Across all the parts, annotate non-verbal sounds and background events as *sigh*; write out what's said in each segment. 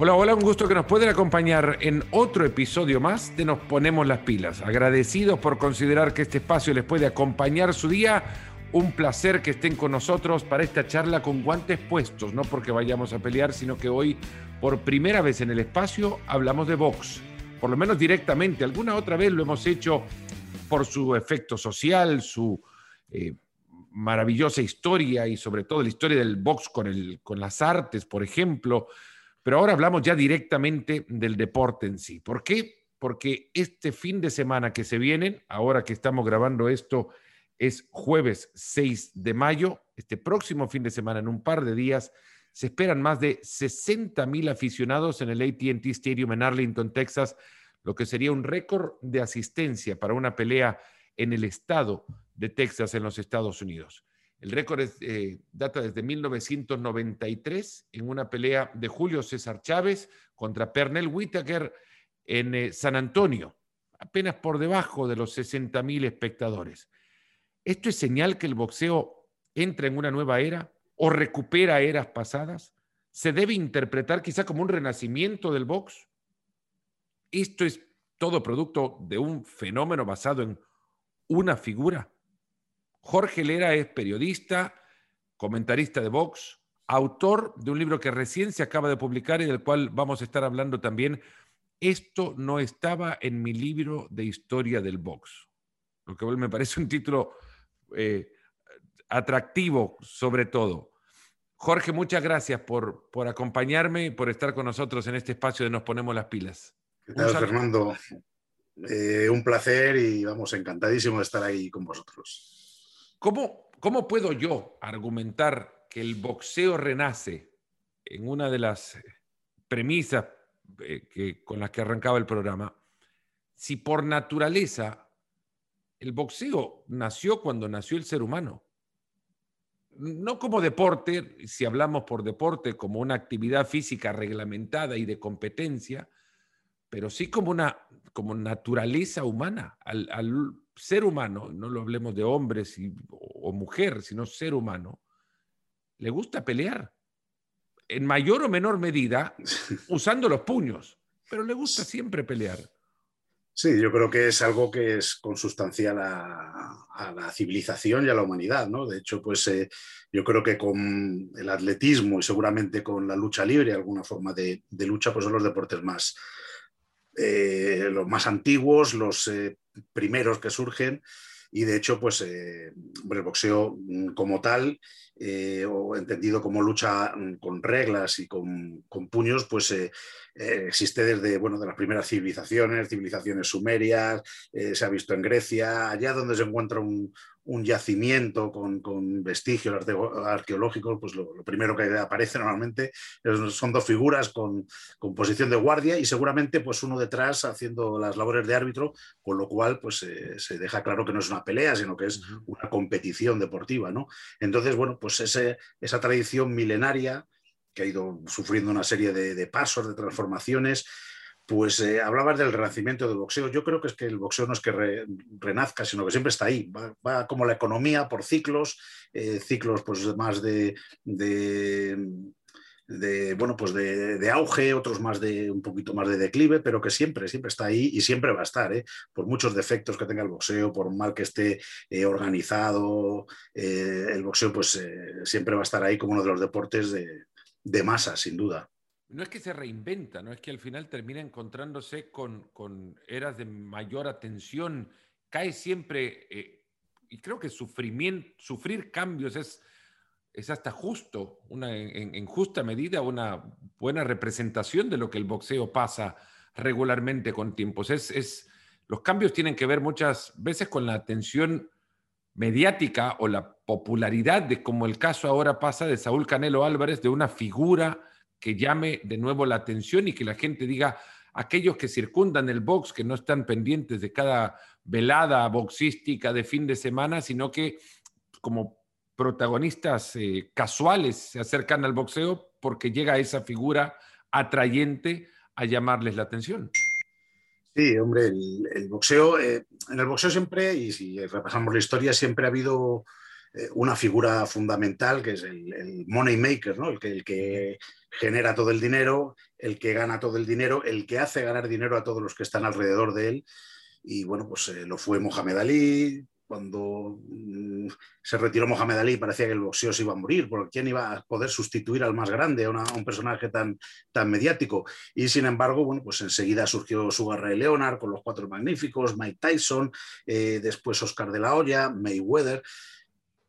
Hola, hola, un gusto que nos pueden acompañar en otro episodio más de Nos Ponemos las Pilas. Agradecidos por considerar que este espacio les puede acompañar su día. Un placer que estén con nosotros para esta charla con guantes puestos, no porque vayamos a pelear, sino que hoy, por primera vez en el espacio, hablamos de box. Por lo menos directamente. Alguna otra vez lo hemos hecho por su efecto social, su eh, maravillosa historia y sobre todo la historia del box con, el, con las artes, por ejemplo pero ahora hablamos ya directamente del deporte en sí. ¿Por qué? Porque este fin de semana que se viene, ahora que estamos grabando esto, es jueves 6 de mayo. Este próximo fin de semana, en un par de días, se esperan más de 60 mil aficionados en el ATT Stadium en Arlington, Texas, lo que sería un récord de asistencia para una pelea en el estado de Texas, en los Estados Unidos. El récord eh, data desde 1993 en una pelea de Julio César Chávez contra Pernell Whitaker en eh, San Antonio, apenas por debajo de los 60 mil espectadores. ¿Esto es señal que el boxeo entra en una nueva era o recupera eras pasadas? ¿Se debe interpretar quizá como un renacimiento del box? ¿Esto es todo producto de un fenómeno basado en una figura? Jorge Lera es periodista, comentarista de Vox, autor de un libro que recién se acaba de publicar y del cual vamos a estar hablando también. Esto no estaba en mi libro de historia del box, lo que me parece un título eh, atractivo sobre todo. Jorge, muchas gracias por, por acompañarme y por estar con nosotros en este espacio de Nos Ponemos las Pilas. ¿Qué tal, Fernando? Eh, un placer y vamos, encantadísimo de estar ahí con vosotros. ¿Cómo, ¿Cómo puedo yo argumentar que el boxeo renace en una de las premisas eh, que, con las que arrancaba el programa, si por naturaleza el boxeo nació cuando nació el ser humano? No como deporte, si hablamos por deporte, como una actividad física reglamentada y de competencia, pero sí como una como naturaleza humana. Al ser humano, no lo hablemos de hombres o mujer, sino ser humano, le gusta pelear. En mayor o menor medida, *laughs* usando los puños, pero le gusta siempre pelear. Sí, yo creo que es algo que es consustancial a, a la civilización y a la humanidad, ¿no? De hecho, pues eh, yo creo que con el atletismo y seguramente con la lucha libre, alguna forma de, de lucha, pues son los deportes más, eh, los más antiguos, los eh, primeros que surgen. Y de hecho, pues el boxeo mm, como tal, eh, o entendido como lucha mm, con reglas y con, puños, pues existe desde bueno, de las primeras civilizaciones, civilizaciones sumerias, se ha visto en Grecia, allá donde se encuentra un, un yacimiento con, vestigios arqueológicos, pues lo, primero que aparece normalmente son dos figuras con, posición de guardia y seguramente pues uno detrás haciendo las labores de árbitro, con lo cual pues se deja claro que no es una pelea, sino que es una competición deportiva, ¿no? Entonces, bueno, pues esa tradición milenaria que ha ido sufriendo una serie de pasos, de transformaciones, pues eh, hablabas del renacimiento del boxeo. Yo creo que es que el boxeo no es que renazca, sino que siempre está ahí. Va, como la economía por ciclos, eh, ciclos pues más de, bueno, pues de, auge, otros más de un poquito más de declive, pero que siempre, siempre está ahí y siempre va a estar, ¿eh? por muchos defectos que tenga el boxeo, por mal que esté organizado, el boxeo pues siempre va a estar ahí como uno de los deportes de, de masa, sin duda no es que se reinventa, no es que al final termina encontrándose con, eras de mayor atención, cae siempre, eh, y creo que sufrimiento, sufrir cambios es, es hasta justo, una, en, justa medida, una buena representación de lo que el boxeo pasa regularmente con tiempos. Es, es, los cambios tienen que ver muchas veces con la atención mediática o la popularidad de como el caso ahora pasa de Saúl Canelo Álvarez, de una figura que llame de nuevo la atención y que la gente diga, aquellos que circundan el box, que no están pendientes de cada velada boxística de fin de semana, sino que como protagonistas eh, casuales se acercan al boxeo porque llega esa figura atrayente a llamarles la atención. Sí, hombre, el, boxeo, eh, en el boxeo siempre, y si repasamos la historia, siempre ha habido una figura fundamental que es el, money maker, ¿no? el, que, el que genera todo el dinero, el que gana todo el dinero, el que hace ganar dinero a todos los que están alrededor de él. Y bueno, pues lo fue Mohamed Ali, cuando mm, se retiró Mohamed Ali parecía que el boxeo se iba a morir, porque ¿quién iba a poder sustituir al más grande, a, un personaje tan, tan mediático? Y sin embargo, bueno, pues enseguida surgió Sugar Ray Leonard con los Cuatro Magníficos, Mike Tyson, eh, después Oscar de la Hoya, Mayweather.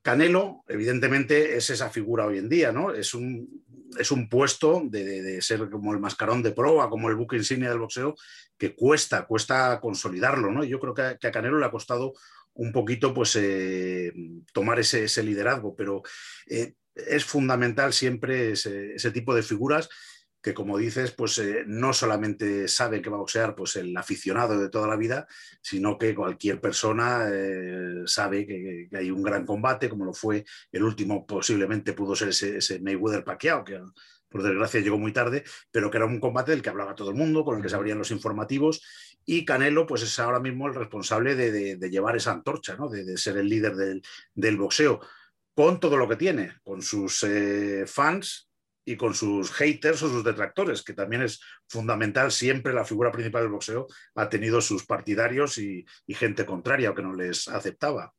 Canelo, evidentemente, es esa figura hoy en día, ¿no? Es un, es un puesto de, ser como el mascarón de proa, como el buque insignia del boxeo, que cuesta, cuesta consolidarlo, ¿no? yo creo que a Canelo le ha costado un poquito pues, eh, tomar ese, liderazgo, pero eh, es fundamental siempre ese, tipo de figuras que, como dices, pues eh, no solamente sabe que va a boxear pues, el aficionado de toda la vida, sino que cualquier persona sabe que, hay un gran combate, como lo fue el último, posiblemente pudo ser ese, ese Mayweather-Pacquiao, que por desgracia llegó muy tarde, pero que era un combate del que hablaba todo el mundo, con el que se abrían los informativos, y Canelo pues es ahora mismo el responsable de, llevar esa antorcha, ¿no? de, ser el líder del, boxeo, con todo lo que tiene, con sus eh, fans y con sus haters o sus detractores, que también es fundamental, siempre la figura principal del boxeo ha tenido sus partidarios y, y gente contraria o que no les aceptaba.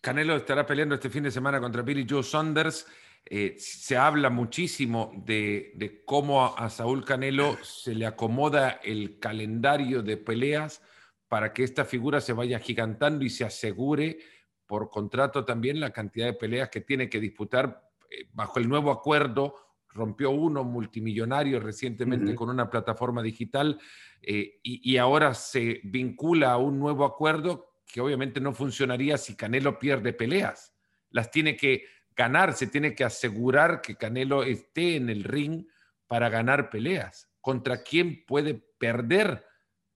Canelo estará peleando este fin de semana contra Billy Joe Saunders eh, se habla muchísimo de, cómo a, Saúl Canelo se le acomoda el calendario de peleas para que esta figura se vaya gigantando y se asegure por contrato también la cantidad de peleas que tiene que disputar eh, bajo el nuevo acuerdo. Rompió uno multimillonario recientemente con una plataforma digital eh, y, y ahora se vincula a un nuevo acuerdo que obviamente no funcionaría si Canelo pierde peleas. Las tiene que ganar, se tiene que asegurar que Canelo esté en el ring para ganar peleas. ¿Contra quién puede perder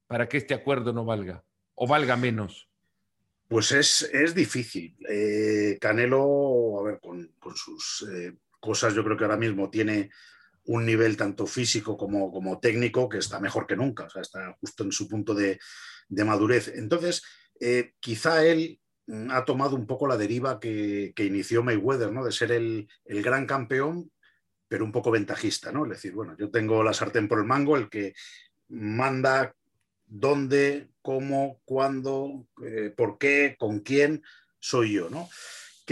para que este acuerdo no valga o valga menos? Pues es, es difícil. Eh, Canelo, a ver, con, sus eh, cosas, yo creo que ahora mismo tiene un nivel tanto físico como, como técnico que está mejor que nunca, o sea, está justo en su punto de, madurez. Entonces, eh, quizá él ha tomado un poco la deriva que, inició Mayweather, ¿no? De ser el, gran campeón, pero un poco ventajista, ¿no? Es decir, bueno, yo tengo la sartén por el mango, el que manda dónde, cómo, cuándo, eh, por qué, con quién, soy yo, ¿no?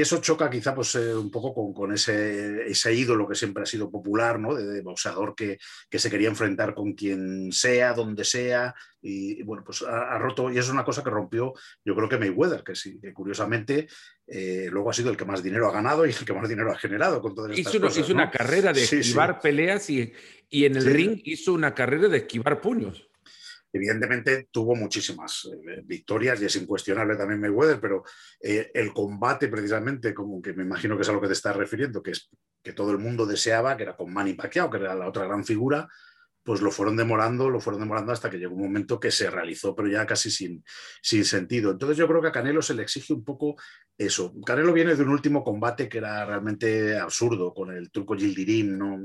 Que eso choca quizá pues, eh, un poco con, ese, ese, ídolo que siempre ha sido popular, ¿no? de, boxeador que, se quería enfrentar con quien sea, donde sea, y, bueno, pues ha, roto, y es una cosa que rompió yo creo que Mayweather, que sí, que curiosamente eh, luego ha sido el que más dinero ha ganado y el que más dinero ha generado con todas estas hizo, cosas. Hizo una carrera de esquivar peleas y, y en el ring hizo una carrera de esquivar puños evidentemente tuvo muchísimas eh, victorias y es incuestionable también Mayweather, pero eh, el combate precisamente, como que me imagino que es a lo que te estás refiriendo, que es que todo el mundo deseaba, que era con Manny Pacquiao, que era la otra gran figura, pues lo fueron demorando, lo fueron demorando hasta que llegó un momento que se realizó, pero ya casi sin, sin sentido. Entonces yo creo que a Canelo se le exige un poco eso. Canelo viene de un último combate que era realmente absurdo, con el turco Gildirim, ¿no?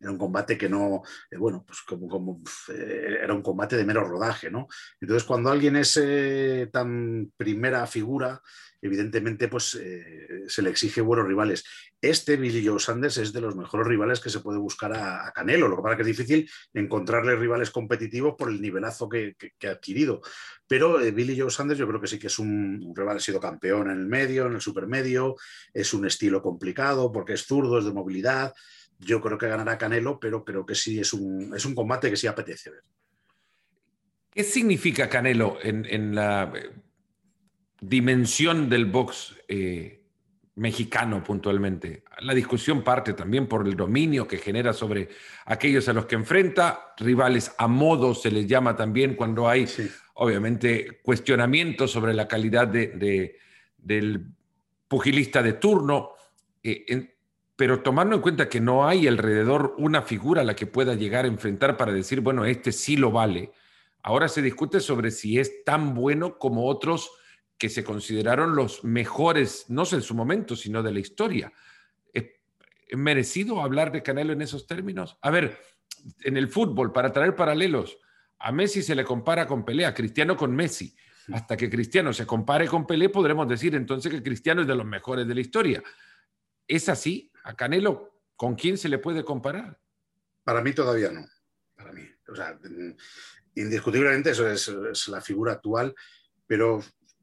era un combate que no, eh, bueno, pues como, como eh, era un combate de mero rodaje, ¿no? Entonces cuando alguien es eh, tan primera figura, evidentemente pues eh, se le exige buenos rivales. Este Billy Joe Sanders es de los mejores rivales que se puede buscar a, Canelo, lo que pasa que es difícil encontrarle rivales competitivos por el nivelazo que, ha adquirido. Pero eh, Billy Joe Sanders yo creo que sí que es un, rival, ha sido campeón en el medio, en el supermedio, es un estilo complicado porque es zurdo, es de movilidad. Yo creo que ganará Canelo, pero creo que sí es un, es un combate que sí apetece ver. ¿Qué significa Canelo en la dimensión del box eh, mexicano puntualmente. La discusión parte también por el dominio que genera sobre aquellos a los que enfrenta, rivales a modo se les llama también cuando hay, obviamente, cuestionamientos sobre la calidad de, del pugilista de turno, eh, pero tomando en cuenta que no hay alrededor una figura a la que pueda llegar a enfrentar para decir, bueno, este sí lo vale. Ahora se discute sobre si es tan bueno como otros que se consideraron los mejores, no sé en su momento, sino de la historia. ¿Es merecido hablar de Canelo en esos términos? A ver, en el fútbol, para traer paralelos, a Messi se le compara con pelea, Cristiano con Messi. Hasta que Cristiano se compare con Pelé, podremos decir entonces que Cristiano es de los mejores de la historia. ¿Es así? ¿A Canelo con quién se le puede comparar? Para mí todavía no. Para mí. O sea, indiscutiblemente eso es, la figura actual, pero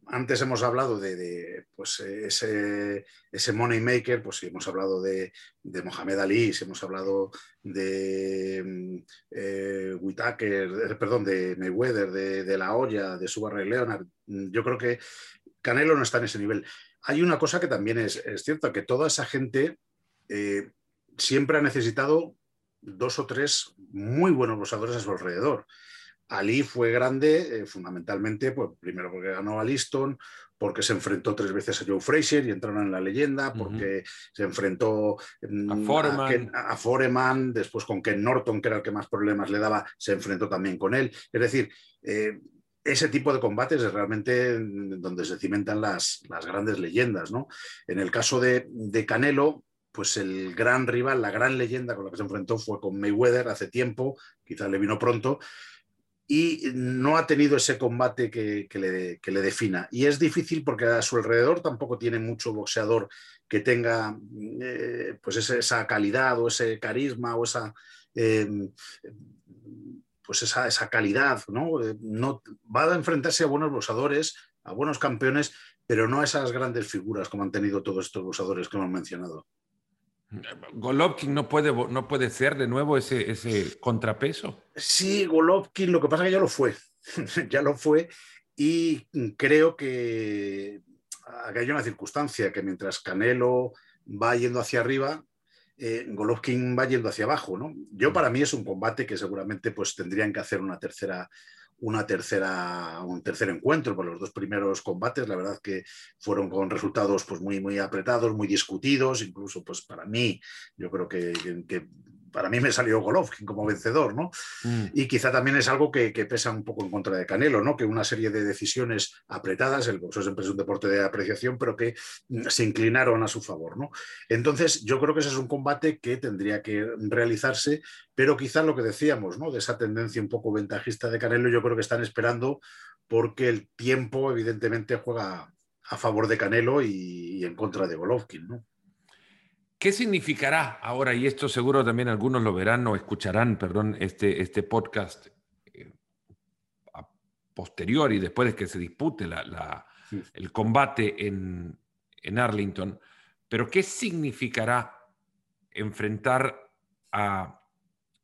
antes hemos hablado de, pues, ese, ese, money maker, pues hemos hablado de, Mohamed Ali, si hemos hablado de eh, Whitaker, perdón, de Mayweather, de, La Hoya, de Subarra y Leonard, yo creo que Canelo no está en ese nivel. Hay una cosa que también es, cierta, que toda esa gente eh, siempre ha necesitado dos o tres muy buenos boxeadores a su alrededor. Ali fue grande eh, fundamentalmente, pues, primero porque ganó a Liston, porque se enfrentó tres veces a Joe Frazier y entraron en la leyenda, porque se enfrentó mm, a Foreman. después con Ken Norton, que era el que más problemas le daba, se enfrentó también con él. Es decir, eh, ese tipo de combates es realmente donde se cimentan las, las grandes leyendas. ¿no? En el caso de, de Canelo, pues el gran rival, la gran leyenda con la que se enfrentó fue con Mayweather hace tiempo, quizás le vino pronto, y no ha tenido ese combate que, le, defina. Y es difícil porque a su alrededor tampoco tiene mucho boxeador que tenga eh, pues esa, calidad o ese carisma o esa... Em, pues esa, esa calidad, ¿no? Eh, ¿no? Va a enfrentarse a buenos boxeadores, a buenos campeones, pero no a esas grandes figuras como han tenido todos estos boxeadores que hemos mencionado. Golovkin no puede, no puede ser de nuevo ese, ese contrapeso. Sí, Golovkin, lo que pasa es que ya lo fue, *laughs* ya lo fue y creo que hay una circunstancia que mientras Canelo va yendo hacia arriba, eh, Golovkin va yendo hacia abajo, ¿no? Yo para mí es un combate que seguramente pues tendrían que hacer una tercera una tercera, un tercer encuentro, por los dos primeros combates, la verdad que fueron con resultados pues, muy, muy apretados, muy discutidos, incluso pues, para mí, yo creo que, que para mí me salió Golovkin como vencedor, ¿no? Mm. Y quizá también es algo que, pesa un poco en contra de Canelo, ¿no? Que una serie de decisiones apretadas, el boxeo siempre es un deporte de apreciación, pero que mm, se inclinaron a su favor, ¿no? Entonces, yo creo que ese es un combate que tendría que realizarse, pero quizá lo que decíamos, ¿no? De esa tendencia un poco ventajista de Canelo, yo creo que están esperando porque el tiempo, evidentemente, juega a favor de Canelo y, y en contra de Golovkin, ¿no? ¿Qué significará ahora, y esto seguro también algunos lo verán o escucharán, perdón, este, este podcast eh, a posteriori, después de que se dispute la, el combate en, en, Arlington, pero qué significará enfrentar a,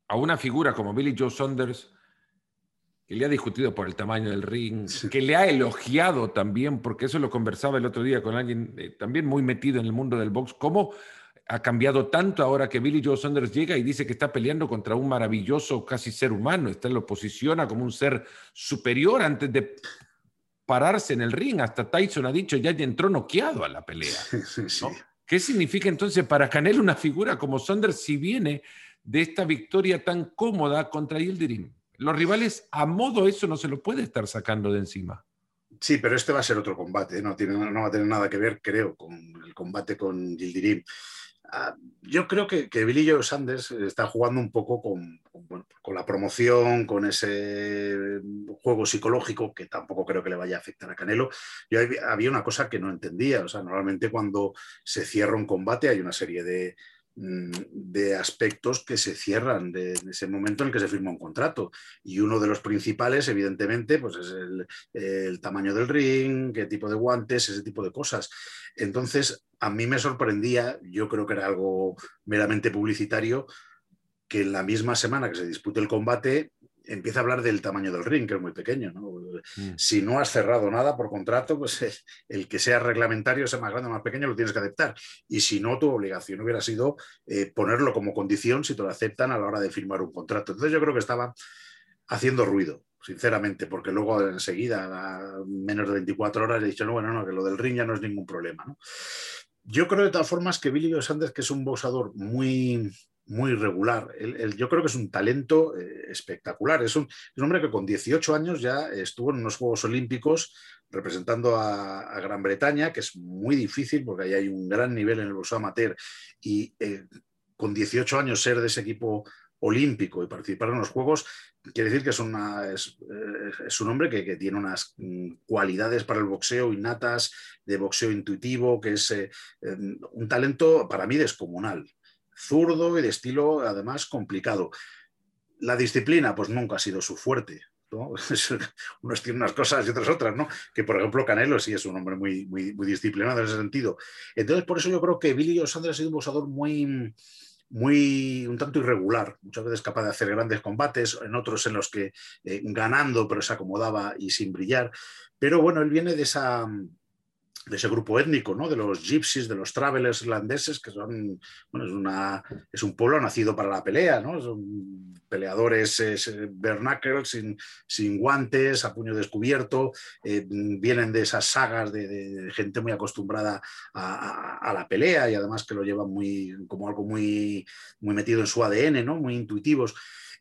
a, una figura como Billy Joe Saunders, que le ha discutido por el tamaño del ring, que le ha elogiado también, porque eso lo conversaba el otro día con alguien eh, también muy metido en el mundo del box, cómo ha cambiado tanto ahora que Billy Joe Saunders llega y dice que está peleando contra un maravilloso casi ser humano, está lo posiciona como un ser superior antes de pararse en el ring. Hasta Tyson ha dicho ya entró noqueado a la pelea. ¿Qué significa entonces para Canelo una figura como Saunders si viene de esta victoria tan cómoda contra Yildirim? Los rivales a modo eso no se lo puede estar sacando de encima. Sí, pero este va a ser otro combate, no, tiene, no va a tener nada que ver, creo, con el combate con Yildirim. Ah, yo creo que, que Billy Joe Sanders está jugando un poco con, la promoción, con ese juego psicológico que tampoco creo que le vaya a afectar a Canelo. Yo había una cosa que no entendía, o sea, normalmente cuando se cierra un combate hay una serie de, de aspectos que se cierran de, ese momento en el que se firma un contrato. Y uno de los principales, evidentemente, pues es el, tamaño del ring, qué tipo de guantes, ese tipo de cosas. Entonces, a mí me sorprendía, yo creo que era algo meramente publicitario, que en la misma semana que se dispute el combate empieza a hablar del tamaño del ring, que es muy pequeño. Mm. Si no has cerrado nada por contrato, pues eh, el que sea reglamentario, sea más grande o más pequeño, lo tienes que aceptar. Y si no, tu obligación hubiera sido eh, ponerlo como condición si te lo aceptan a la hora de firmar un contrato. Entonces yo creo que estaba haciendo ruido, sinceramente, porque luego enseguida, a menos de 24 horas, he dicho, no, bueno, no, que lo del ring ya no es ningún problema. Yo creo de todas formas que Billy Sanders, que es un boxador muy, muy regular. yo creo que es un talento eh, espectacular. Es un, hombre que con 18 años ya estuvo en unos Juegos Olímpicos representando a, Gran Bretaña, que es muy difícil porque ahí hay un gran nivel en el boxeo amateur y eh, con 18 años ser de ese equipo olímpico y participar en los Juegos, quiere decir que es, una, es, eh, un hombre que, tiene unas mm, cualidades para el boxeo innatas, de boxeo intuitivo, que es em, un talento para mí descomunal, zurdo y de estilo además complicado. La disciplina, pues nunca ha sido su fuerte. *laughs* Unos tienen unas cosas y otras otras, ¿no? Que por ejemplo Canelo sí es un hombre muy, muy, muy disciplinado en ese sentido. Entonces, por eso yo creo que Billy O'Sanders ha sido un boxeador muy, muy un tanto irregular, muchas veces capaz de hacer grandes combates, en otros en los que eh, ganando pero se acomodaba y sin brillar. Pero bueno, él viene de esa de ese grupo étnico, ¿no? de los gypsies, de los travelers irlandeses, que son, bueno, es, una, es un pueblo nacido para la pelea, ¿no? son peleadores eh, sin, sin, guantes, a puño descubierto, eh, vienen de esas sagas de, gente muy acostumbrada a, la pelea y además que lo llevan muy, como algo muy, muy metido en su ADN, ¿no? muy intuitivos.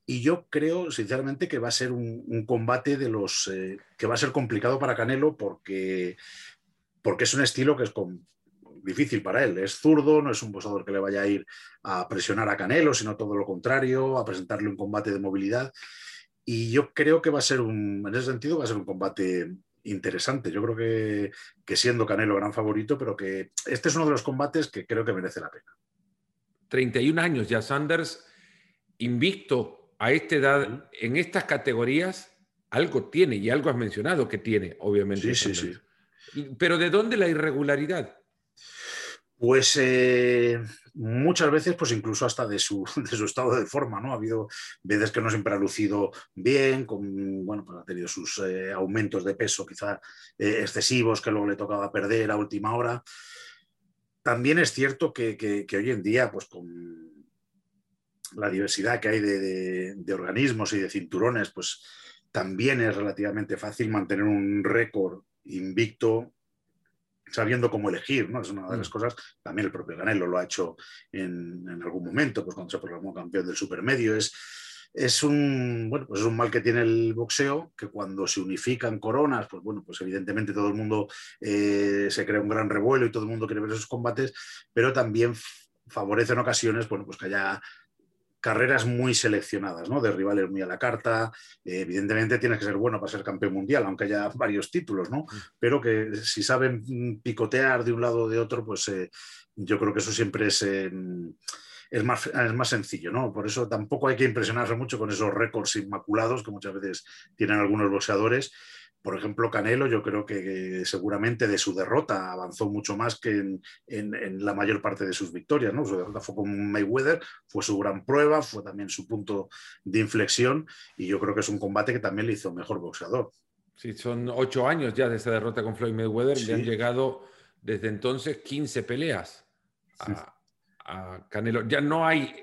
Y yo creo, sinceramente, que va a ser un, combate de los eh, que va a ser complicado para Canelo porque porque es un estilo que es difícil para él. Es zurdo, no es un boxeador que le vaya a ir a presionar a Canelo, sino todo lo contrario, a presentarle un combate de movilidad. Y yo creo que va a ser un, en ese sentido, va a ser un combate interesante. Yo creo que, que siendo Canelo gran favorito, pero que este es uno de los combates que creo que merece la pena. 31 años ya Sanders, invicto a esta edad, en estas categorías, algo tiene y algo has mencionado que tiene, obviamente. Sí, sí, sí. Pero ¿de dónde la irregularidad? Pues eh, muchas veces, pues incluso hasta de su, *laughs* de su, estado de forma, ¿no? Ha habido veces que no siempre ha lucido bien, con, bueno, pues ha tenido sus eh, aumentos de peso quizá eh, excesivos que luego le tocaba perder a última hora. También es cierto que, hoy en día, pues con la diversidad que hay de, de organismos y de cinturones, pues también es relativamente fácil mantener un récord invicto, sabiendo cómo elegir, ¿no? Es una de las mm. cosas, también el propio Canelo lo ha hecho en, algún momento, pues cuando se proclamó campeón del supermedio, es, es un, bueno, pues es un mal que tiene el boxeo, que cuando se unifican coronas, pues bueno, pues evidentemente todo el mundo eh, se crea un gran revuelo y todo el mundo quiere ver esos combates, pero también favorece en ocasiones, bueno, pues que haya carreras muy seleccionadas, ¿no? De rivales muy a la carta. Eh, evidentemente tienes que ser bueno para ser campeón mundial, aunque haya varios títulos, ¿no? Mm. Pero que si saben picotear de un lado o de otro, pues eh, yo creo que eso siempre es, es, más, es más sencillo, ¿no? Por eso tampoco hay que impresionarse mucho con esos récords inmaculados que muchas veces tienen algunos boxeadores por ejemplo, Canelo, yo creo que, seguramente de su derrota avanzó mucho más que en, la mayor parte de sus victorias. ¿no? Su derrota fue con Mayweather, fue su gran prueba, fue también su punto de inflexión y yo creo que es un combate que también le hizo mejor boxeador. Sí, son ocho años ya de esa derrota con Floyd Mayweather y han llegado desde entonces 15 peleas a, Canelo. Ya no hay,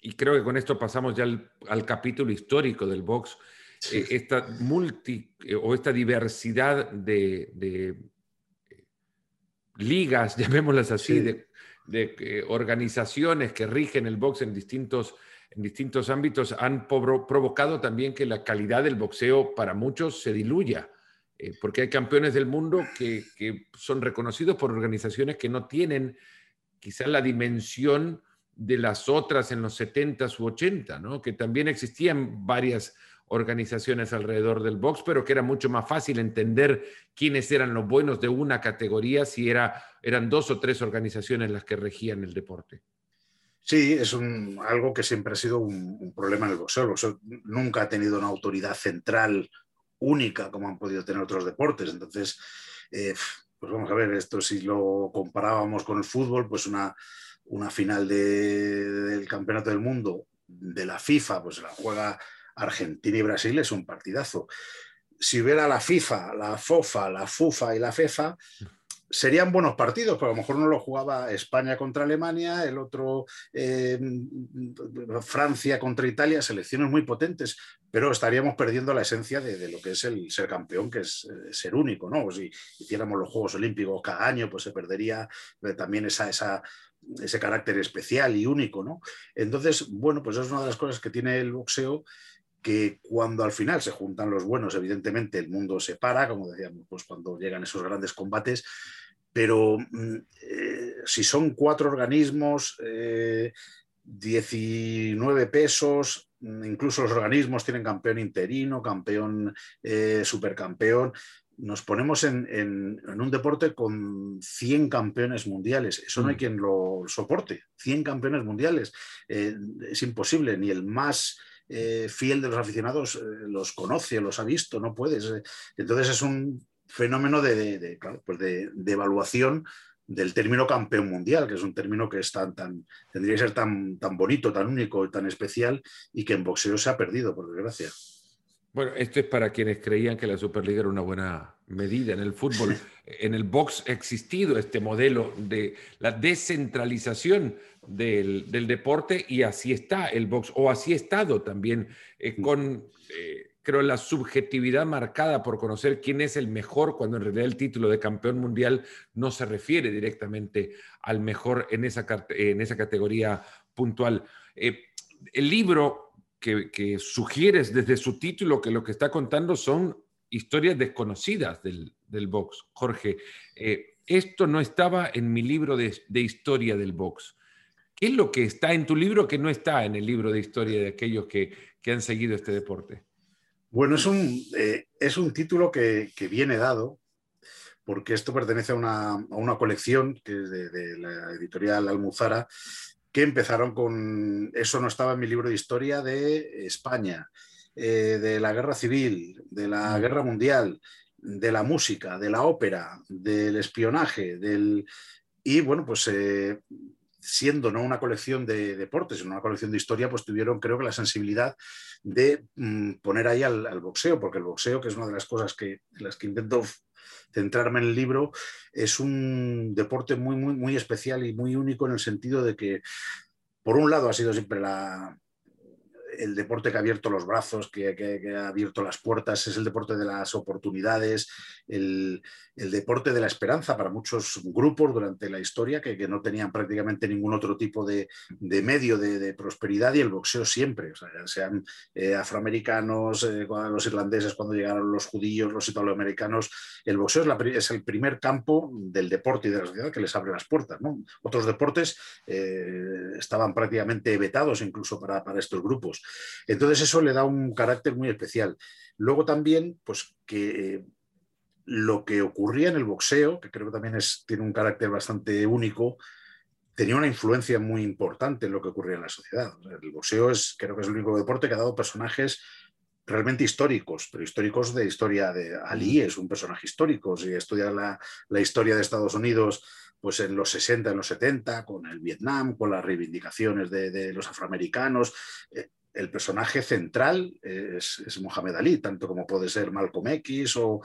y creo que con esto pasamos ya al capítulo histórico del box eh, esta multi eh, o esta diversidad de, eh, ligas, *laughs* llamémoslas así, de, organizaciones que rigen el box en distintos, en distintos ámbitos, han provocado también que la calidad del boxeo para muchos se diluya. porque hay campeones del mundo que, que, son reconocidos por organizaciones que no tienen quizás la dimensión de las otras en los 70s u 80, ¿no? que también existían varias organizaciones alrededor del box, pero que era mucho más fácil entender quiénes eran los buenos de una categoría si era, eran dos o tres organizaciones las que regían el deporte. Sí, es algo que siempre ha sido un, problema en el boxeo. El boxeo nunca ha tenido una autoridad central única como han podido tener otros deportes. Entonces, eh, pues vamos a ver, esto si lo comparábamos con el fútbol, pues una, una final del Campeonato del Mundo de la FIFA, pues la juega Argentina y Brasil es un partidazo. Si hubiera la FIFA, la FOFA, la FUFA y la FEFA, serían buenos partidos, pero a lo mejor uno lo jugaba España contra Alemania, el otro eh, Francia contra Italia, selecciones muy potentes, pero estaríamos perdiendo la esencia de, lo que es el ser campeón, que es eh, ser único, ¿no? Si hiciéramos los Juegos Olímpicos cada año, pues se perdería eh, también esa, ese carácter especial y único, ¿no? Entonces, bueno, pues es una de las cosas que tiene el boxeo que cuando al final se juntan los buenos, evidentemente el mundo se para, como decíamos, pues cuando llegan esos grandes combates, pero mm, eh, si son cuatro organismos, eh, 19 pesos, incluso los organismos tienen campeón interino, campeón, eh, supercampeón. Nos ponemos en, un deporte con 100 campeones mundiales. Eso no hay mm. quien lo soporte. 100 campeones mundiales. Eh, es imposible. Ni el más eh, fiel de los aficionados los conoce, los ha visto. No puedes. Entonces es un fenómeno de, pues de evaluación del término campeón mundial, que es un término que es tan, tan, tendría que ser tan, tan bonito, tan único, tan especial y que en boxeo se ha perdido, por desgracia. Bueno, esto es para quienes creían que la Superliga era una buena medida. En el fútbol, *laughs* en el box ha existido este modelo de la descentralización del, deporte y así está el box, o así ha estado también eh, con... Eh, creo, la subjetividad marcada por conocer quién es el mejor, cuando en realidad el título de campeón mundial no se refiere directamente al mejor en esa, en esa categoría puntual. Eh, el libro que, sugieres desde su título que lo que está contando son historias desconocidas del, box. Jorge, eh, esto no estaba en mi libro de, historia del box. ¿Qué es lo que está en tu libro que no está en el libro de historia de aquellos que, que han seguido este deporte? Bueno, es un, eh, es un título que, viene dado porque esto pertenece a una, colección que es de, la editorial Almuzara, que empezaron con, eso no estaba en mi libro de historia de España, eh, de la guerra civil, de la mm. guerra mundial, de la música, de la ópera, del espionaje, del... Y bueno, pues eh, siendo no una colección de deportes, sino una colección de historia, pues tuvieron creo que la sensibilidad de mm, poner ahí al, boxeo, porque el boxeo, que es una de las cosas que, en las que intento centrarme en el libro, es un deporte muy, muy, muy especial y muy único en el sentido de que, por un lado, ha sido siempre la, el deporte que ha abierto los brazos, que, ha abierto las puertas, es el deporte de las oportunidades, el, deporte de la esperanza para muchos grupos durante la historia que, no tenían prácticamente ningún otro tipo de, medio de, prosperidad y el boxeo siempre, sean eh, afroamericanos, eh, los irlandeses cuando llegaron los judíos, los italoamericanos, el boxeo es, el primer campo del deporte y de la sociedad que les abre las puertas. Otros deportes eh, estaban prácticamente vetados incluso para estos grupos. Entonces eso le da un carácter muy especial. Luego también, pues que eh, lo que ocurría en el boxeo, que creo que también es, tiene un carácter bastante único, tenía una influencia muy importante en lo que ocurría en la sociedad. el boxeo es, creo que es el único deporte que ha dado personajes realmente históricos, pero históricos de historia de Ali, es un personaje histórico. Si estudia la, la historia de Estados Unidos, pues en los 60, en los 70, con el Vietnam, con las reivindicaciones de, los afroamericanos. Eh, el personaje central es, es, Mohamed Ali, tanto como puede ser Malcolm X o,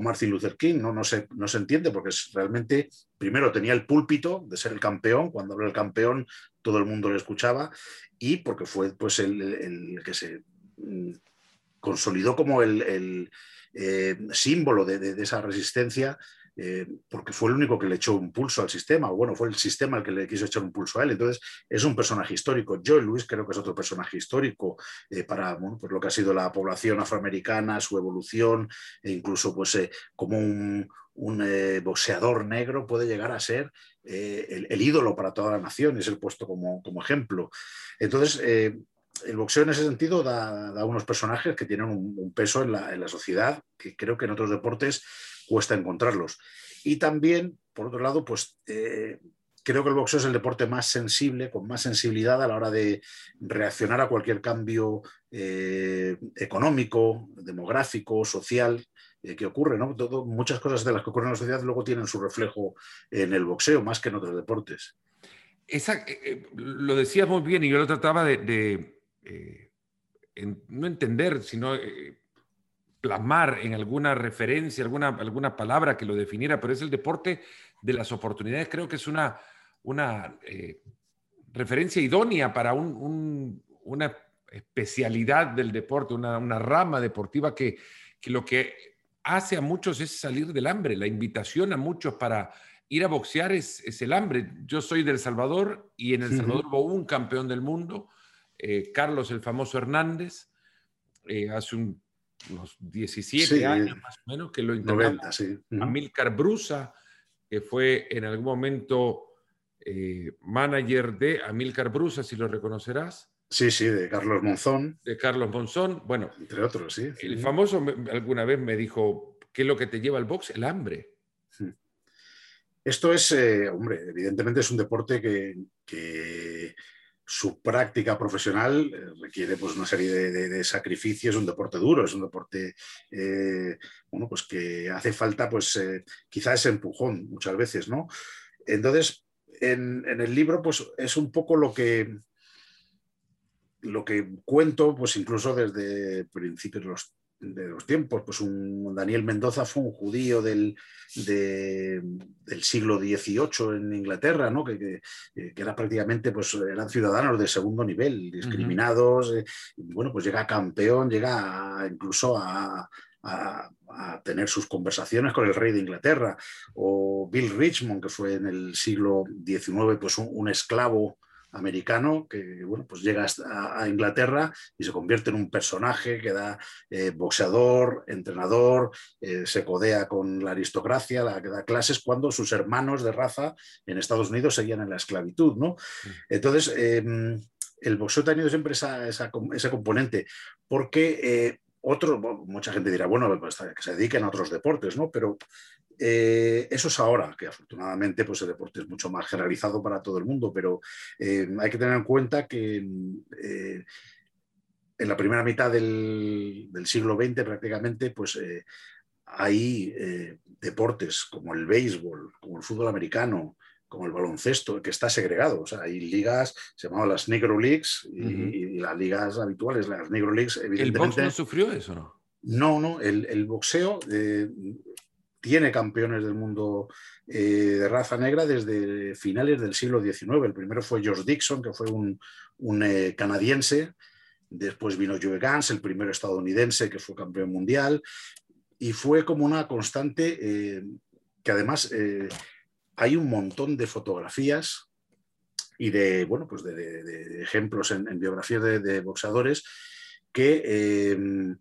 Martin Luther King, ¿no? No, se, no se entiende porque es, realmente, primero tenía el púlpito de ser el campeón, cuando habló el campeón todo el mundo le escuchaba, y porque fue pues, el, que se mm, consolidó como el, eh, símbolo de, esa resistencia eh, porque fue el único que le echó un pulso al sistema, o bueno, fue el sistema el que le quiso echar un pulso a él. Entonces, es un personaje histórico. Joe Louis creo que es otro personaje histórico eh, para pues lo que ha sido la población afroamericana, su evolución, e incluso pues, eh, como un, boxeador negro puede llegar a ser el, ídolo para toda la nación, es el puesto como, ejemplo. Entonces, el boxeo en ese sentido da, unos personajes que tienen un, peso en la, en la, sociedad que creo que en otros deportes cuesta encontrarlos. Y también, por otro lado, pues eh, creo que el boxeo es el deporte más sensible, con más sensibilidad a la hora de reaccionar a cualquier cambio eh, económico, demográfico, social eh, que ocurre. ¿no? muchas cosas de las que ocurren en la sociedad luego tienen su reflejo en el boxeo, más que en otros deportes. lo decías muy bien y yo lo trataba de, no entender, sino plasmar en alguna referencia, alguna, alguna palabra que lo definiera, pero es el deporte de las oportunidades. Creo que es una, una eh, referencia idónea para una especialidad del deporte, una, rama deportiva que, lo que hace a muchos es salir del hambre. La invitación a muchos para ir a boxear es, el hambre. Yo soy del Salvador y en El Salvador hubo un campeón del mundo, eh, Carlos el famoso Hernández, eh, hace un unos 17 años más o menos, que lo integramos. 90, sí. Amílcar Brusa, que fue en algún momento eh, manager de Amilcar Brusa, si lo reconocerás. Sí, sí, de Carlos Monzón. De Carlos Monzón, bueno. Entre otros, sí. El famoso alguna vez me dijo, ¿qué es lo que te lleva al box? El hambre. Esto es, eh, hombre, evidentemente es un deporte que, su práctica profesional eh, requiere pues, una serie de, sacrificios, es un deporte duro, es un deporte eh, bueno, pues que hace falta pues, quizá ese empujón muchas veces, ¿no? Entonces, en, en, el libro pues, es un poco lo que, lo que cuento, pues incluso desde principios de los de los tiempos. Pues un Daniel Mendoza fue un judío del, del siglo XVIII en Inglaterra, ¿no? que, que, era prácticamente, pues eran ciudadanos de segundo nivel, discriminados. Eh, bueno, pues llega campeón, llega incluso a, a, tener sus conversaciones con el rey de Inglaterra. O Bill Richmond, que fue en el siglo XIX pues un esclavo americano que bueno, pues llega a, Inglaterra y se convierte en un personaje que da eh, boxeador, entrenador, eh, se codea con la aristocracia, la que da clases cuando sus hermanos de raza en Estados Unidos seguían en la esclavitud. ¿no? Mm. Entonces, em, el boxeo ha tenido siempre esa, ese componente, porque eh, otro, mucha gente dirá, bueno, pues, que se dediquen a otros deportes, ¿no? Pero eh, eso es ahora, que afortunadamente pues, el deporte es mucho más generalizado para todo el mundo, pero eh, hay que tener en cuenta que eh, en la primera mitad del, siglo XX prácticamente pues, hay deportes como el béisbol, como el fútbol americano, como el baloncesto, que está segregado. O sea, hay ligas, se llamaban las Negro Leagues y, las ligas habituales, las Negro Leagues, evidentemente. ¿El box no sufrió eso, no? No, no, el, el boxeo tiene campeones del mundo eh, de raza negra desde finales del siglo XIX. El primero fue George Dixon, que fue un, eh, canadiense. Después vino Joe Gans, el primero estadounidense que fue campeón mundial. Y fue como una constante eh, que además hay un montón de fotografías y de, bueno, pues de, ejemplos en, biografías de, boxeadores que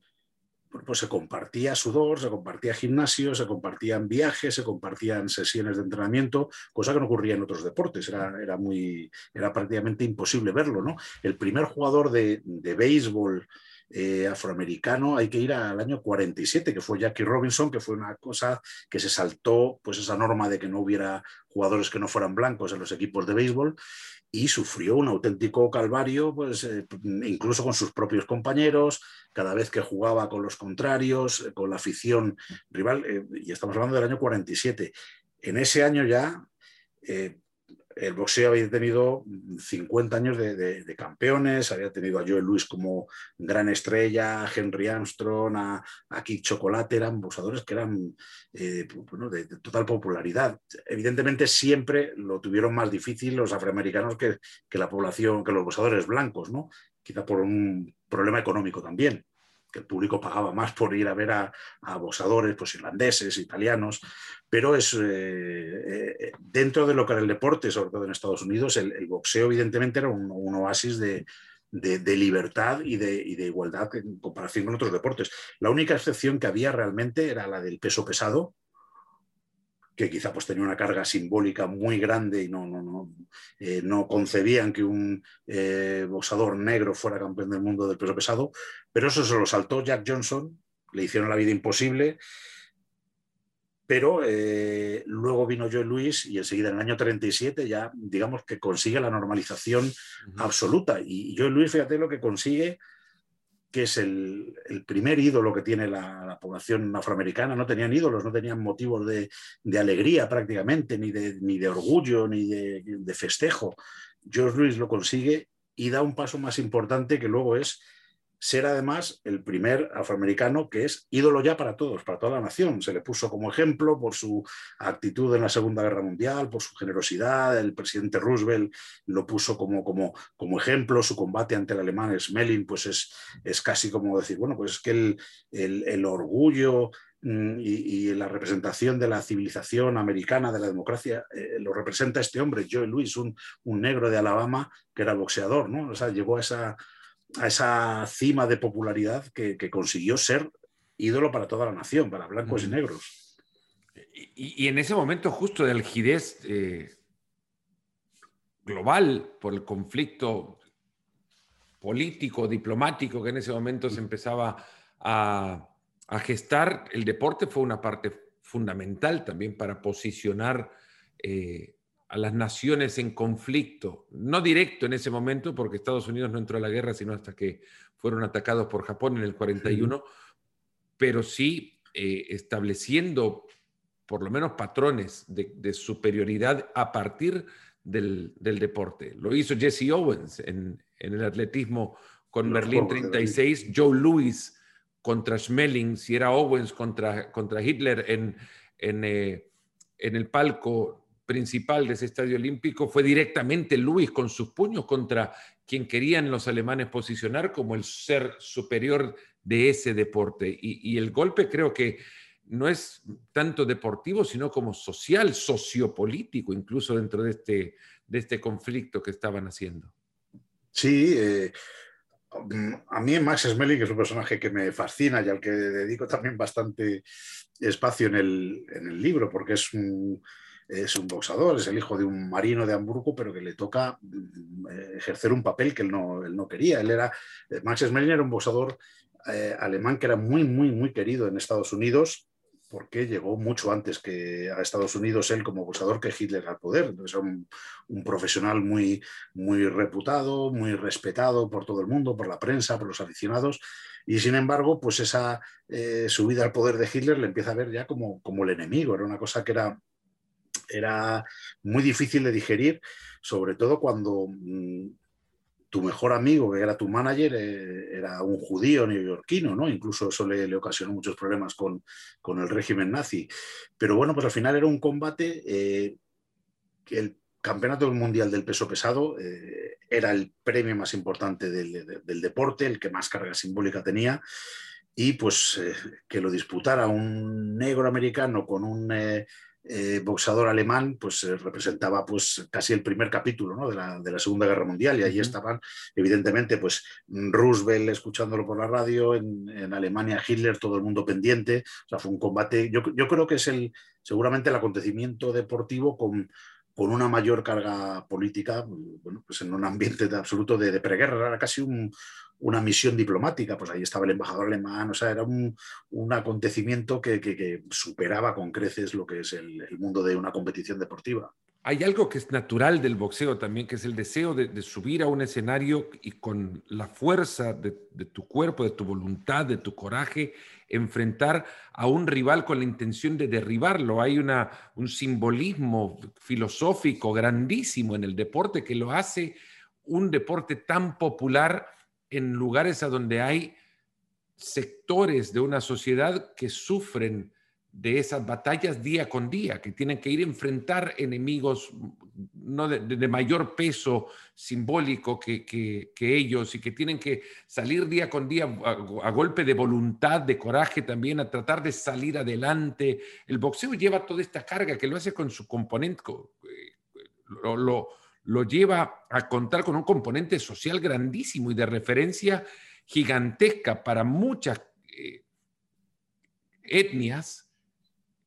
pues se compartía sudor, se compartía gimnasio, se compartían viajes, se compartían sesiones de entrenamiento, cosa que no ocurría en otros deportes, era, era, muy, era prácticamente imposible verlo. ¿no? El primer jugador de, de béisbol eh, afroamericano hay que ir al año 47, que fue Jackie Robinson, que fue una cosa que se saltó, pues esa norma de que no hubiera jugadores que no fueran blancos en los equipos de béisbol y sufrió un auténtico calvario, pues eh, incluso con sus propios compañeros, cada vez que jugaba con los contrarios, eh, con la afición rival, y estamos hablando del año 47. En ese año ya el boxeo había tenido 50 años de, campeones, había tenido a Joe Louis como gran estrella, a Henry Armstrong, a, Chocolate, eran boxeadores que eran eh, de, total popularidad. Evidentemente siempre lo tuvieron más difícil los afroamericanos que, que la población, que los boxeadores blancos, ¿no? quizá por un problema económico también que el público pagaba más por ir a ver a, boxadores pues, irlandeses, italianos, pero es eh, eh, dentro de lo que era el deporte, sobre todo en Estados Unidos, el, boxeo evidentemente era un, oasis de, libertad y de, igualdad en comparación con otros deportes. La única excepción que había realmente era la del peso pesado, que quizá pues tenía una carga simbólica muy grande y no, no, no, eh, no concebían que un eh, boxador negro fuera campeón del mundo del peso pesado, pero eso se lo saltó Jack Johnson, le hicieron la vida imposible, pero eh, luego vino Joe Louis y enseguida en el año 37 ya digamos que consigue la normalización absoluta. Y Joe Louis, fíjate lo que consigue que es el, primer ídolo que tiene la, población afroamericana. No tenían ídolos, no tenían motivos de, alegría prácticamente, ni de, ni de orgullo, ni de, de, festejo. George Louis lo consigue y da un paso más importante que luego es ser además el primer afroamericano que es ídolo ya para todos, para toda la nación. Se le puso como ejemplo por su actitud en la Segunda Guerra Mundial, por su generosidad. El presidente Roosevelt lo puso como, como, como ejemplo. Su combate ante el alemán Smelling pues es, es casi como decir, bueno, pues es que el, el, orgullo mm, y, la representación de la civilización americana, de la democracia, eh, lo representa este hombre, Joe Louis, un, un, negro de Alabama que era boxeador, ¿no? O sea, llegó a esa, a esa cima de popularidad que, consiguió ser ídolo para toda la nación, para blancos y negros. Y, en ese momento justo de algidez, eh, global por el conflicto político, diplomático que en ese momento se empezaba a, gestar, el deporte fue una parte fundamental también para posicionar eh, a las naciones en conflicto, no directo en ese momento, porque Estados Unidos no entró a la guerra sino hasta que fueron atacados por Japón en el 41, pero sí eh, estableciendo por lo menos patrones de, superioridad a partir del, deporte. Lo hizo Jesse Owens en, el atletismo con Berlín 36, Joe Louis contra Schmeling, si era Owens contra, contra Hitler en, en, eh, en el palco principal de ese estadio olímpico fue directamente Luis con sus puños contra quien querían los alemanes posicionar como el ser superior de ese deporte. Y, el golpe creo que no es tanto deportivo, sino como social, sociopolítico, incluso dentro de este, de este conflicto que estaban haciendo. Sí, eh, a mí Max Smelling es un personaje que me fascina y al que dedico también bastante espacio en el, en el libro, porque es un es un boxador, es el hijo de un marino de Hamburgo, pero que le toca mm, ejercer un papel que él no, él no quería. Él era, eh, Max Schmeling era un boxador eh, alemán que era muy, muy, muy querido en Estados Unidos, porque llegó mucho antes que a Estados Unidos él como boxador que Hitler al poder. Entonces, un, un, profesional muy, muy reputado, muy respetado por todo el mundo, por la prensa, por los aficionados. Y sin embargo, pues esa eh, subida al poder de Hitler le empieza a ver ya como, como el enemigo. Era una cosa que era era muy difícil de digerir, sobre todo cuando mm, tu mejor amigo, que era tu manager, eh, era un judío neoyorquino, ¿no? Incluso eso le, ocasionó muchos problemas con, el régimen nazi. Pero bueno, pues al final era un combate eh, que el campeonato mundial del peso pesado eh, era el premio más importante del, deporte, el que más carga simbólica tenía. Y pues que lo disputara un negro americano con un eh, boxador alemán, pues eh, representaba pues casi el primer capítulo de, la, Segunda Guerra Mundial y allí estaban evidentemente pues Roosevelt escuchándolo por la radio, en, Alemania Hitler, todo el mundo pendiente, o sea, fue un combate, yo, creo que es el, seguramente el acontecimiento deportivo con, con una mayor carga política, bueno, pues en un ambiente de absoluto de, preguerra, era casi un, una misión diplomática, pues ahí estaba el embajador alemán, o sea, era un, acontecimiento que, superaba con creces lo que es el, mundo de una competición deportiva. Hay algo que es natural del boxeo también, que es el deseo de, subir a un escenario y con la fuerza de, tu cuerpo, de tu voluntad, de tu coraje, enfrentar a un rival con la intención de derribarlo. Hay una, un simbolismo filosófico grandísimo en el deporte que lo hace un deporte tan popular en lugares a donde hay sectores de una sociedad que sufren de esas batallas día con día, que tienen que ir a enfrentar enemigos no de, mayor peso simbólico que, ellos y que tienen que salir día con día a, golpe de voluntad, de coraje también, a tratar de salir adelante. El boxeo lleva toda esta carga que lo hace con su componente, eh, lo, lo lleva a contar con un componente social grandísimo y de referencia gigantesca para muchas eh, etnias.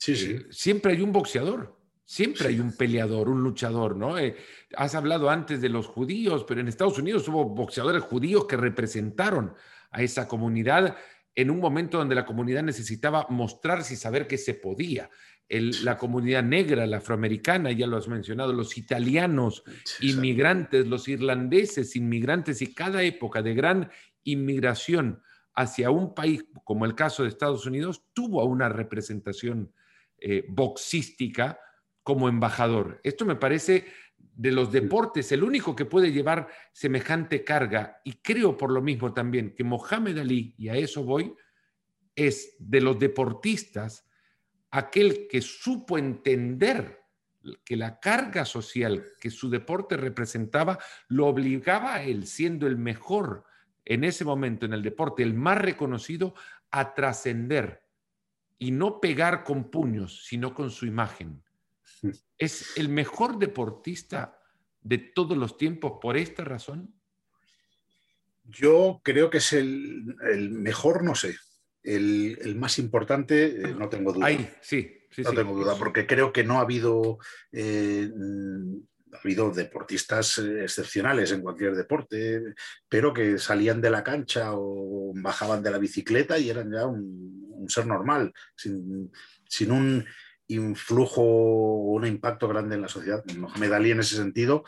Eh, siempre hay un boxeador, siempre hay un peleador, un luchador, ¿no? Eh, has hablado antes de los judíos, pero en Estados Unidos hubo boxeadores judíos que representaron a esa comunidad en un momento donde la comunidad necesitaba mostrarse y saber que se podía. La comunidad negra, la afroamericana, ya lo has mencionado, los italianos, inmigrantes, los irlandeses, inmigrantes y cada época de gran inmigración hacia un país como el caso de Estados Unidos tuvo una representación eh, boxística como embajador. Esto me parece de los deportes el único que puede llevar semejante carga y creo por lo mismo también que Mohamed Ali, y a eso voy, es de los deportistas aquel que supo entender que la carga social que su deporte representaba lo obligaba a él, siendo el mejor en ese momento en el deporte, el más reconocido, a trascender y no pegar con puños, sino con su imagen. ¿Es el mejor deportista de todos los tiempos por esta razón? Yo creo que es el, el mejor, no sé, el, más importante, eh, no tengo duda. Ahí, sí, no tengo duda, porque creo que no ha habido, eh, ha habido deportistas eh, excepcionales en cualquier deporte, pero que salían de la cancha o bajaban de la bicicleta y eran ya un, ser normal, sin, un influjo o un impacto grande en la sociedad. Mohamed Ali en ese sentido,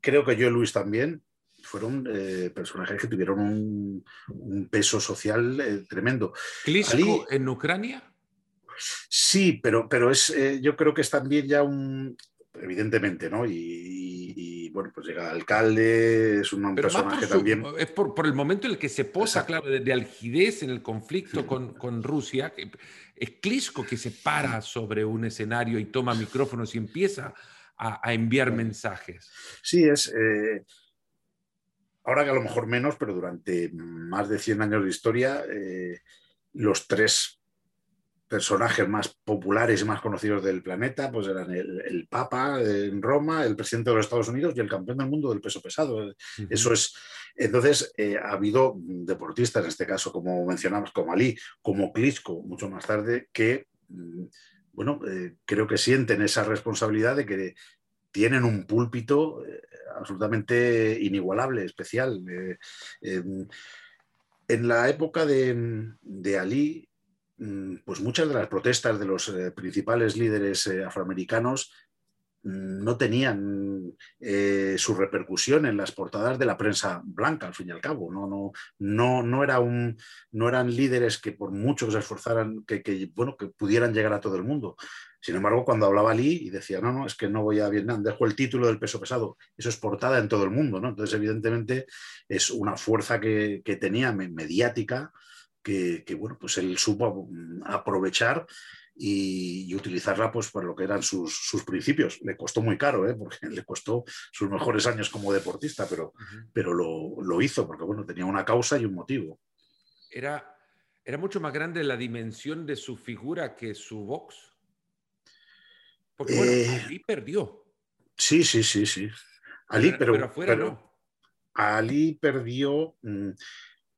creo que yo y Luis también, fueron eh, personajes que tuvieron un, peso social eh, tremendo. ¿Klitschko en Ucrania? Sí, pero, pero es, yo creo que es también ya un, evidentemente, ¿no? Y, bueno, pues llega alcalde, es un personaje también. Es por, el momento en el que se posa, claro, de, algidez en el conflicto con, Rusia. es Klitschko que se para sobre un escenario y toma micrófonos y empieza a, enviar mensajes. Sí, es. Eh, ahora que a lo mejor menos, pero durante más de 100 años de historia, eh, los tres personajes más populares y más conocidos del planeta, pues eran el, Papa en Roma, el presidente de los Estados Unidos y el campeón del mundo del peso pesado. Eso es. Entonces, eh, ha habido deportistas, en este caso, como mencionamos, como Ali, como Klitschko, mucho más tarde, que, mm, bueno, eh, creo que sienten esa responsabilidad de que tienen un púlpito eh, absolutamente inigualable, especial. en la época de, de Ali, pues muchas de las protestas de los eh, principales líderes eh, afroamericanos mm, no tenían eh, su repercusión en las portadas de la prensa blanca, al fin y al cabo. No, no, no, no, era un, no eran líderes que por mucho que se esforzaran, que, bueno, que pudieran llegar a todo el mundo. Sin embargo, cuando hablaba Lee y decía, no, no, es que no voy a Vietnam, dejo el título del peso pesado, eso es portada en todo el mundo. ¿no? Entonces, evidentemente, es una fuerza que, que tenía mediática que, bueno, pues él supo mm, aprovechar y, utilizarla pues por lo que eran sus, principios. Le costó muy caro, ¿eh? porque *laughs* le costó sus mejores años como deportista, pero, pero lo, hizo porque bueno, tenía una causa y un motivo. Era, era mucho más grande la dimensión de su figura que su box. Porque bueno, eh, Ali perdió. Sí, sí, sí, sí. Ali, pero, pero, Ali perdió. Mm,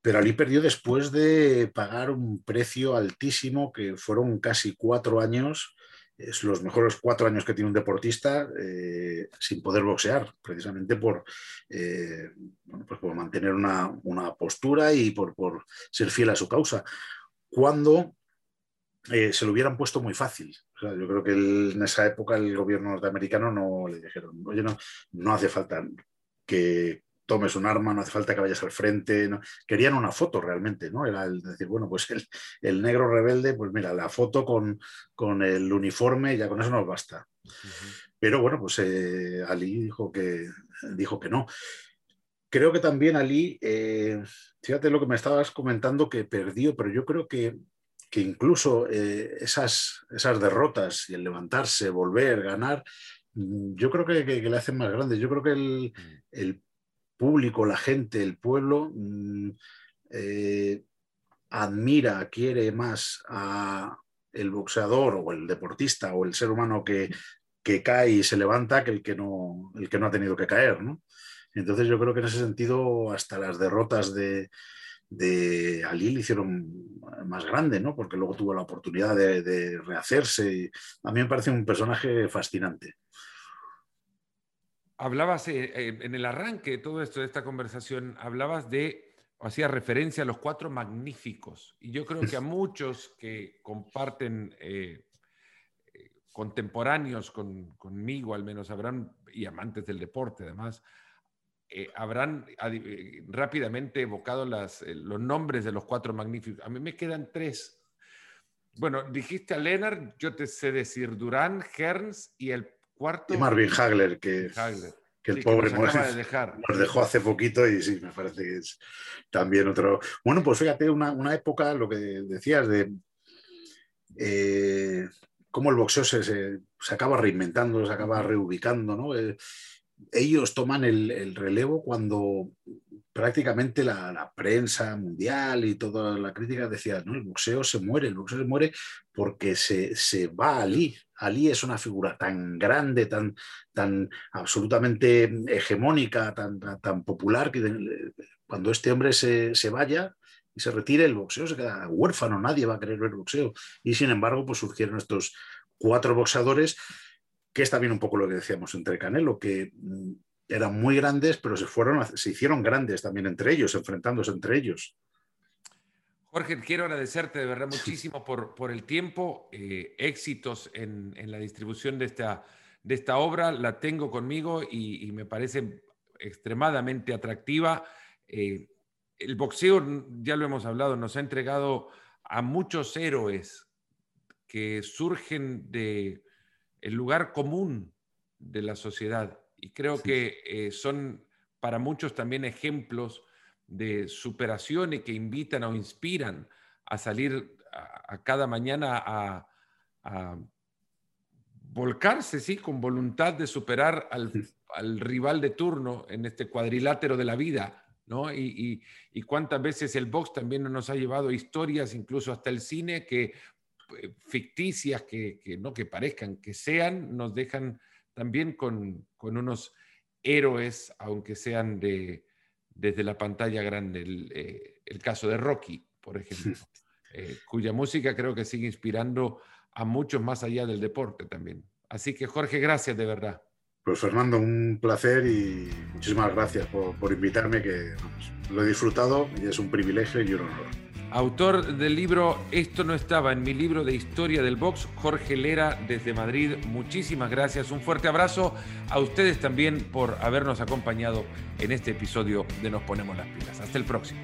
pero Ali perdió después de pagar un precio altísimo, que fueron casi cuatro años, es los mejores cuatro años que tiene un deportista eh, sin poder boxear, precisamente por, eh, pues por mantener una, postura y por, ser fiel a su causa. Cuando eh, se lo hubieran puesto muy fácil. yo creo que en esa época el gobierno norteamericano no le dijeron, oye, no, no hace falta que, tomes un arma, no hace falta que vayas al frente. ¿no? Querían una foto realmente, ¿no? Era el decir, bueno, pues el, negro rebelde, pues mira, la foto con, con, el uniforme, ya con eso nos basta. Pero bueno, pues eh, Ali dijo que, dijo que no. Creo que también Ali, eh, fíjate lo que me estabas comentando, que perdió, pero yo creo que, que incluso eh, esas, esas derrotas y el levantarse, volver, ganar, mm, yo creo que, le hacen más grande. Yo creo que el, mm. el público, la gente, el pueblo, mm, eh, admira, quiere más a el boxeador o el deportista o el ser humano que, cae y se levanta que el que no, el que no ha tenido que caer. ¿no? Entonces yo creo que en ese sentido hasta las derrotas de, de Ali hicieron más grande, ¿no? porque luego tuvo la oportunidad de rehacerse. a mí me parece un personaje fascinante. Hablabas eh, eh, en el arranque de todo esto, de esta conversación, hablabas de, o hacías referencia a los cuatro magníficos. Y yo creo que a muchos que comparten eh, contemporáneos conmigo, al menos, habrán, y amantes del deporte además, habrán rápidamente evocado las, los nombres de los cuatro magníficos. A mí me quedan tres. Bueno, dijiste a Lennart, yo te sé decir Durán, Herns y el cuarto. Y Marvin Hagler, que, que el pobre nos, nos, dejó hace poquito y sí, me parece que es también otro. Bueno, pues fíjate, una, época, lo que decías de eh, cómo el boxeo se, se, acaba reinventando, se acaba reubicando, ¿no? Eh, ellos toman el, relevo cuando prácticamente la, prensa mundial y toda la crítica decía, no, el boxeo se muere, el boxeo se muere porque se, se va a Ali. Es una figura tan grande, tan, tan absolutamente hegemónica, tan, tan, popular, que cuando este hombre se, se vaya, y se retire, el boxeo se queda huérfano, nadie va a querer ver boxeo. Y sin embargo, pues surgieron estos cuatro boxeadores que es también un poco lo que decíamos entre Canelo, que mm, eran muy grandes, pero se, fueron, se hicieron grandes también entre ellos, enfrentándose entre ellos. Jorge, quiero agradecerte de verdad muchísimo por, por el tiempo, eh, éxitos en, en, la distribución de esta, de esta obra, la tengo conmigo y, y me parece extremadamente atractiva. Eh, el boxeo, ya lo hemos hablado, nos ha entregado a muchos héroes que surgen de el lugar común de la sociedad. Y creo que eh, son para muchos también ejemplos de superación y que invitan o inspiran a salir a, cada mañana a, volcarse, sí, con voluntad de superar al, al, rival de turno en este cuadrilátero de la vida, ¿no? Y, y, cuántas veces el box también nos ha llevado historias, incluso hasta el cine, que eh, ficticias, que, que no que parezcan, que sean, nos dejan también con, con unos héroes, aunque sean de, desde la pantalla grande. El, eh, el caso de Rocky, por ejemplo, *laughs* eh, cuya música creo que sigue inspirando a muchos más allá del deporte también. Así que Jorge, gracias de verdad. Pues Fernando, un placer y muchísimas gracias por, por invitarme, que lo he disfrutado y es un privilegio y un honor. Autor del libro Esto no estaba en mi libro de historia del box, Jorge Lera desde Madrid. Muchísimas gracias, un fuerte abrazo a ustedes también por habernos acompañado en este episodio de Nos Ponemos las Pilas. Hasta el próximo.